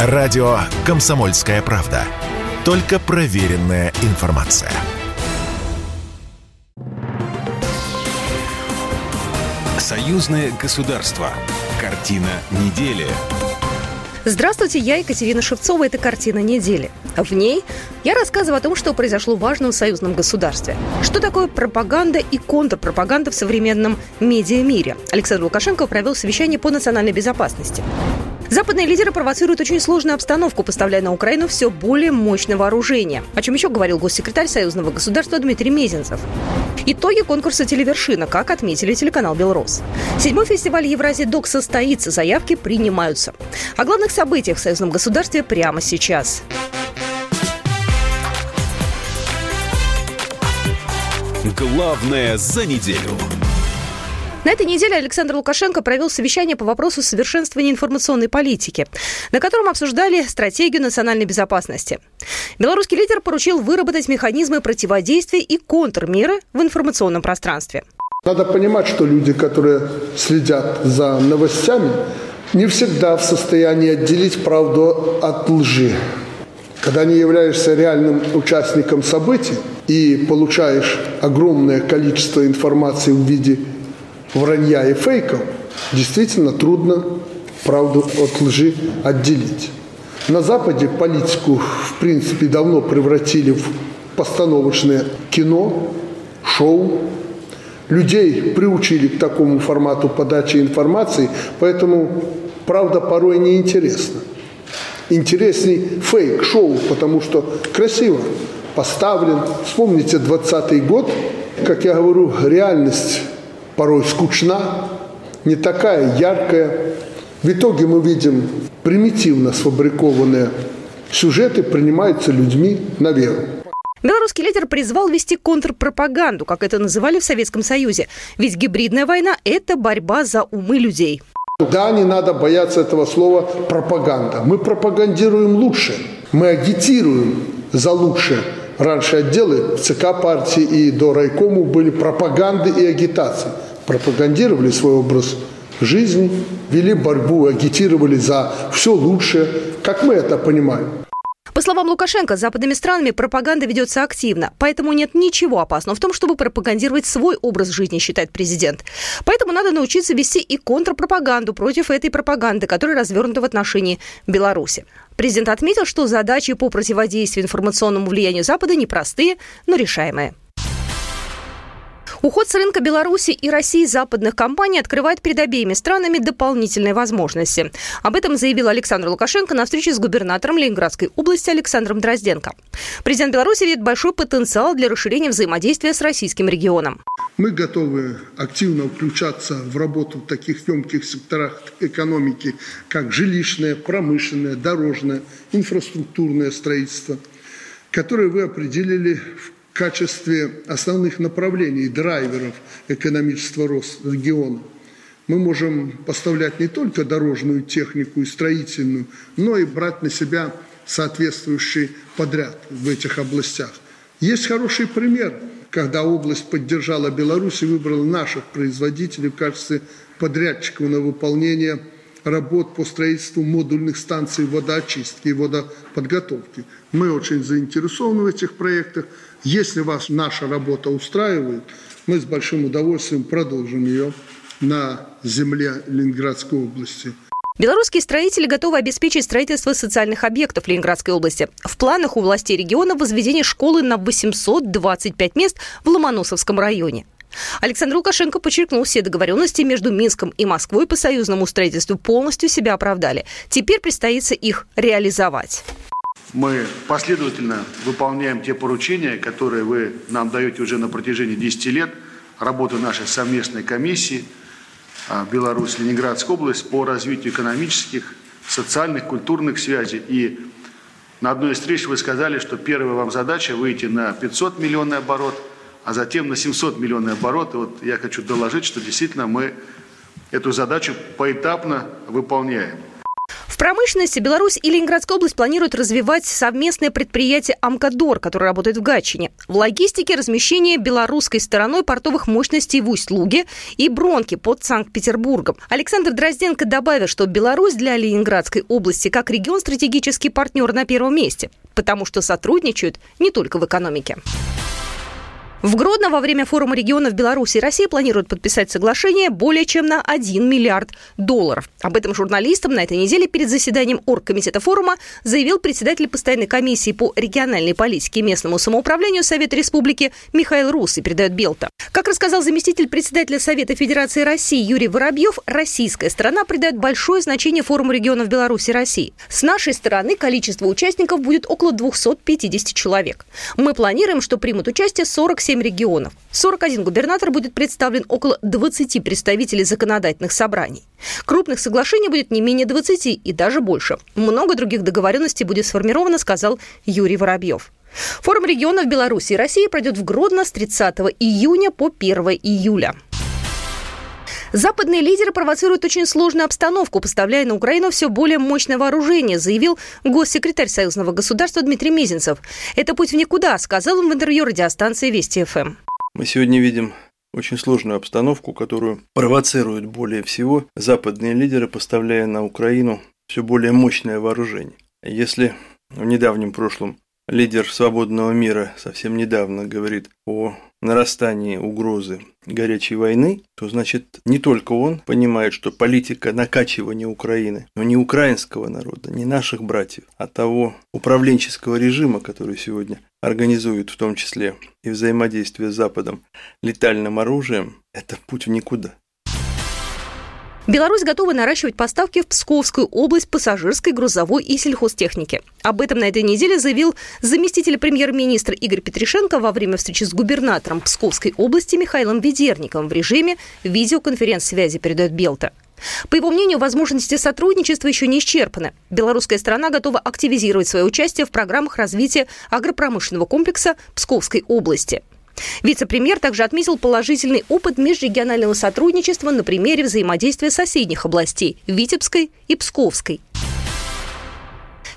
Радио «Комсомольская правда». Только проверенная информация. Союзное государство. Картина недели. Здравствуйте, я Екатерина Шевцова. Это «Картина недели». В ней я рассказываю о том, что произошло важно в союзном государстве. Что такое пропаганда и контрпропаганда в современном медиамире. Александр Лукашенко провел совещание по национальной безопасности. Западные лидеры провоцируют очень сложную обстановку, поставляя на Украину все более мощное вооружение. О чем еще говорил госсекретарь Союзного государства Дмитрий Мезенцев. Итоги конкурса «Телевершина», как отметили телеканал «Белрос». Седьмой фестиваль Евразия Док состоится, заявки принимаются. О главных событиях в союзном государстве прямо сейчас. Главное за неделю. На этой неделе Александр Лукашенко провел совещание по вопросу совершенствования информационной политики, на котором обсуждали стратегию национальной безопасности. Белорусский лидер поручил выработать механизмы противодействия и контрмеры в информационном пространстве. Надо понимать, что люди, которые следят за новостями, не всегда в состоянии отделить правду от лжи. Когда не являешься реальным участником событий и получаешь огромное количество информации в виде вранья и фейков, действительно трудно правду от лжи отделить. На Западе политику, в принципе, давно превратили в постановочное кино, шоу. Людей приучили к такому формату подачи информации, поэтому правда порой неинтересна. Интересней фейк-шоу, потому что красиво поставлен. Вспомните 20 год, как я говорю, реальность порой скучна, не такая яркая. В итоге мы видим примитивно сфабрикованные сюжеты принимаются людьми на веру. Белорусский лидер призвал вести контрпропаганду, как это называли в Советском Союзе. Ведь гибридная война – это борьба за умы людей. Да, не надо бояться этого слова пропаганда. Мы пропагандируем лучше. Мы агитируем за лучшее. Раньше отделы ЦК партии и до райкому были пропаганды и агитации пропагандировали свой образ жизни, вели борьбу, агитировали за все лучшее, как мы это понимаем. По словам Лукашенко, с западными странами пропаганда ведется активно, поэтому нет ничего опасного в том, чтобы пропагандировать свой образ жизни, считает президент. Поэтому надо научиться вести и контрпропаганду против этой пропаганды, которая развернута в отношении Беларуси. Президент отметил, что задачи по противодействию информационному влиянию Запада непростые, но решаемые. Уход с рынка Беларуси и России западных компаний открывает перед обеими странами дополнительные возможности. Об этом заявил Александр Лукашенко на встрече с губернатором Ленинградской области Александром Дрозденко. Президент Беларуси видит большой потенциал для расширения взаимодействия с российским регионом. Мы готовы активно включаться в работу в таких емких секторах экономики, как жилищное, промышленное, дорожное, инфраструктурное строительство, которые вы определили в качестве основных направлений, драйверов экономического роста региона. Мы можем поставлять не только дорожную технику и строительную, но и брать на себя соответствующий подряд в этих областях. Есть хороший пример, когда область поддержала Беларусь и выбрала наших производителей в качестве подрядчиков на выполнение работ по строительству модульных станций водоочистки и водоподготовки. Мы очень заинтересованы в этих проектах. Если вас наша работа устраивает, мы с большим удовольствием продолжим ее на земле Ленинградской области. Белорусские строители готовы обеспечить строительство социальных объектов Ленинградской области. В планах у властей региона возведение школы на 825 мест в Ломоносовском районе. Александр Лукашенко подчеркнул, все договоренности между Минском и Москвой по союзному строительству полностью себя оправдали. Теперь предстоит их реализовать. Мы последовательно выполняем те поручения, которые вы нам даете уже на протяжении 10 лет работы нашей совместной комиссии а, Беларусь, Ленинградская область по развитию экономических, социальных, культурных связей. И на одной из встреч вы сказали, что первая вам задача выйти на 500 миллионный оборот, а затем на 700 миллионный оборот. И вот я хочу доложить, что действительно мы эту задачу поэтапно выполняем промышленности Беларусь и Ленинградская область планируют развивать совместное предприятие «Амкадор», которое работает в Гатчине. В логистике размещение белорусской стороной портовых мощностей в Усть-Луге и Бронки под Санкт-Петербургом. Александр Дрозденко добавил, что Беларусь для Ленинградской области как регион стратегический партнер на первом месте, потому что сотрудничают не только в экономике. В Гродно во время форума регионов Беларуси и России планируют подписать соглашение более чем на 1 миллиард долларов. Об этом журналистам на этой неделе перед заседанием оргкомитета форума заявил председатель постоянной комиссии по региональной политике и местному самоуправлению Совета Республики Михаил Рус и передает Белта. Как рассказал заместитель председателя Совета Федерации России Юрий Воробьев, российская сторона придает большое значение форуму регионов Беларуси и России. С нашей стороны количество участников будет около 250 человек. Мы планируем, что примут участие 47 7 регионов. 41 губернатор будет представлен около 20 представителей законодательных собраний. Крупных соглашений будет не менее 20 и даже больше. Много других договоренностей будет сформировано, сказал Юрий Воробьев. Форум регионов Беларуси и России пройдет в Гродно с 30 июня по 1 июля. Западные лидеры провоцируют очень сложную обстановку, поставляя на Украину все более мощное вооружение, заявил госсекретарь Союзного государства Дмитрий Мизинцев. Это путь в никуда, сказал он в интервью радиостанции Вести ФМ. Мы сегодня видим очень сложную обстановку, которую провоцируют более всего западные лидеры, поставляя на Украину все более мощное вооружение. Если в недавнем прошлом лидер свободного мира совсем недавно говорит о нарастании угрозы горячей войны, то значит не только он понимает, что политика накачивания Украины, но не украинского народа, не наших братьев, а того управленческого режима, который сегодня организует в том числе и взаимодействие с Западом летальным оружием, это путь в никуда. Беларусь готова наращивать поставки в Псковскую область пассажирской, грузовой и сельхозтехники. Об этом на этой неделе заявил заместитель премьер-министра Игорь Петришенко во время встречи с губернатором Псковской области Михаилом Ведерником в режиме видеоконференц-связи, передает Белта. По его мнению, возможности сотрудничества еще не исчерпаны. Белорусская сторона готова активизировать свое участие в программах развития агропромышленного комплекса Псковской области – Вице-премьер также отметил положительный опыт межрегионального сотрудничества на примере взаимодействия соседних областей – Витебской и Псковской.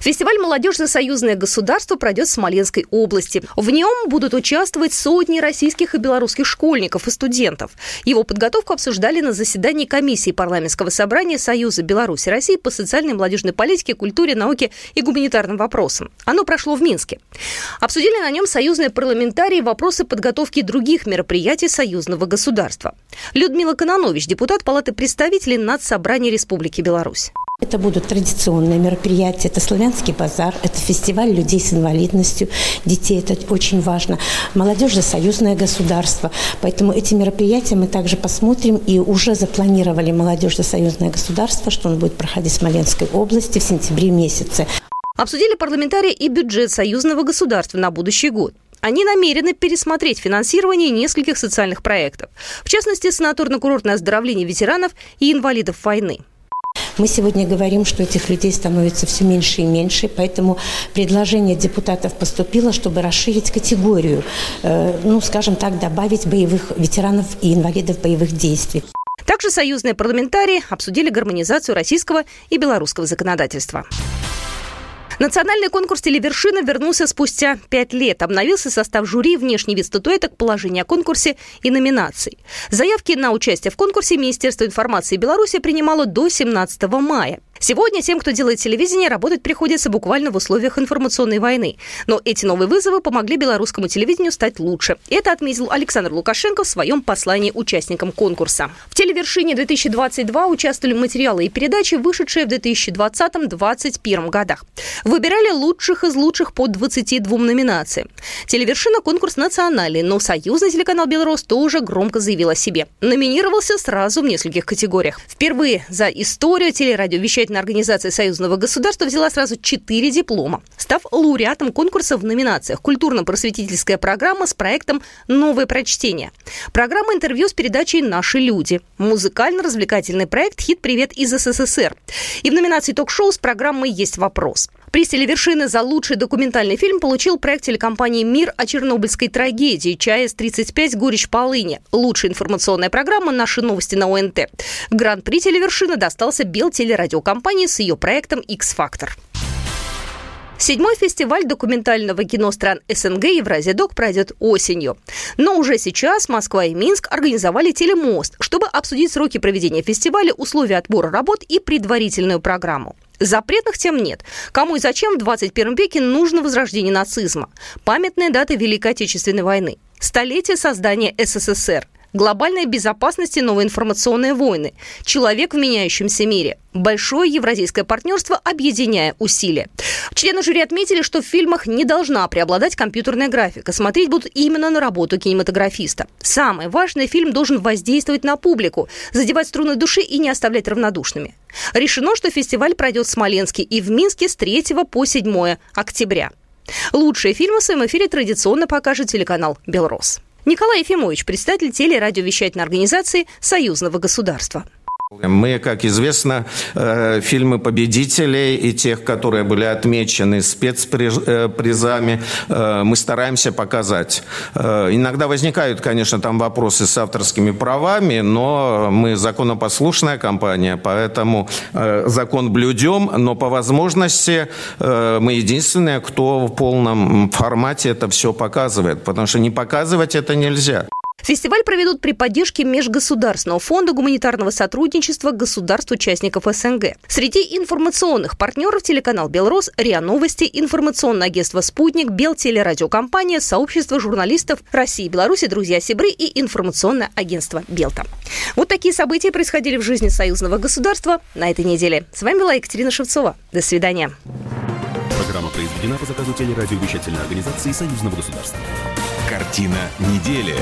Фестиваль «Молодежь за союзное государство» пройдет в Смоленской области. В нем будут участвовать сотни российских и белорусских школьников и студентов. Его подготовку обсуждали на заседании комиссии парламентского собрания Союза Беларуси России по социальной и молодежной политике, культуре, науке и гуманитарным вопросам. Оно прошло в Минске. Обсудили на нем союзные парламентарии вопросы подготовки других мероприятий союзного государства. Людмила Кононович, депутат Палаты представителей Надсобрания Республики Беларусь. Это будут традиционные мероприятия, это славянский базар, это фестиваль людей с инвалидностью, детей, это очень важно. Молодежь за союзное государство. Поэтому эти мероприятия мы также посмотрим и уже запланировали молодежь за союзное государство, что он будет проходить в Смоленской области в сентябре месяце. Обсудили парламентарии и бюджет союзного государства на будущий год. Они намерены пересмотреть финансирование нескольких социальных проектов, в частности, санаторно-курортное оздоровление ветеранов и инвалидов войны. Мы сегодня говорим, что этих людей становится все меньше и меньше, поэтому предложение депутатов поступило, чтобы расширить категорию, э, ну, скажем так, добавить боевых ветеранов и инвалидов боевых действий. Также союзные парламентарии обсудили гармонизацию российского и белорусского законодательства. Национальный конкурс «Телевершина» вернулся спустя пять лет. Обновился состав жюри, внешний вид статуэток, положение о конкурсе и номинаций. Заявки на участие в конкурсе Министерство информации Беларуси принимало до 17 мая. Сегодня тем, кто делает телевидение, работать приходится буквально в условиях информационной войны. Но эти новые вызовы помогли белорусскому телевидению стать лучше. Это отметил Александр Лукашенко в своем послании участникам конкурса. В телевершине-2022 участвовали материалы и передачи, вышедшие в 2020-2021 годах. Выбирали лучших из лучших по 22 номинациям. Телевершина – конкурс национальный, но союзный телеканал «Белрос» тоже громко заявил о себе. Номинировался сразу в нескольких категориях. Впервые за историю телерадиовещательной самостоятельная организация союзного государства взяла сразу четыре диплома, став лауреатом конкурса в номинациях «Культурно-просветительская программа» с проектом «Новое прочтение», программа интервью с передачей «Наши люди», музыкально-развлекательный проект «Хит-привет из СССР» и в номинации ток-шоу с программой «Есть вопрос». Приз телевершины за лучший документальный фильм получил проект телекомпании «Мир» о чернобыльской трагедии «ЧАЭС-35. Горечь полыни». Лучшая информационная программа «Наши новости» на ОНТ. Гран-при телевершины достался Белтелерадиокомпании с ее проектом «X-Фактор». Седьмой фестиваль документального кино стран СНГ Евразия Док пройдет осенью. Но уже сейчас Москва и Минск организовали телемост, чтобы обсудить сроки проведения фестиваля, условия отбора работ и предварительную программу. Запретных тем нет. Кому и зачем в 21 веке нужно возрождение нацизма? Памятная дата Великой Отечественной войны. Столетие создания СССР – глобальная безопасность и новые информационные войны, человек в меняющемся мире, большое евразийское партнерство, объединяя усилия. Члены жюри отметили, что в фильмах не должна преобладать компьютерная графика. Смотреть будут именно на работу кинематографиста. Самое важное, фильм должен воздействовать на публику, задевать струны души и не оставлять равнодушными. Решено, что фестиваль пройдет в Смоленске и в Минске с 3 по 7 октября. Лучшие фильмы в своем эфире традиционно покажет телеканал «Белрос». Николай Ефимович, представитель телерадиовещательной организации Союзного государства. Мы, как известно, э, фильмы победителей и тех, которые были отмечены спецпризами, э, мы стараемся показать. Э, иногда возникают, конечно, там вопросы с авторскими правами, но мы законопослушная компания, поэтому закон блюдем, но по возможности мы единственные, кто в полном формате это все показывает, потому что не показывать это нельзя. Фестиваль проведут при поддержке Межгосударственного фонда гуманитарного сотрудничества государств-участников СНГ. Среди информационных партнеров телеканал «Белрос», РИА Новости, информационное агентство «Спутник», Белтелерадиокомпания, сообщество журналистов России и Беларуси, друзья Сибры и информационное агентство «Белта». Вот такие события происходили в жизни союзного государства на этой неделе. С вами была Екатерина Шевцова. До свидания. Программа произведена по заказу телерадиовещательной организации Союзного государства. Картина недели.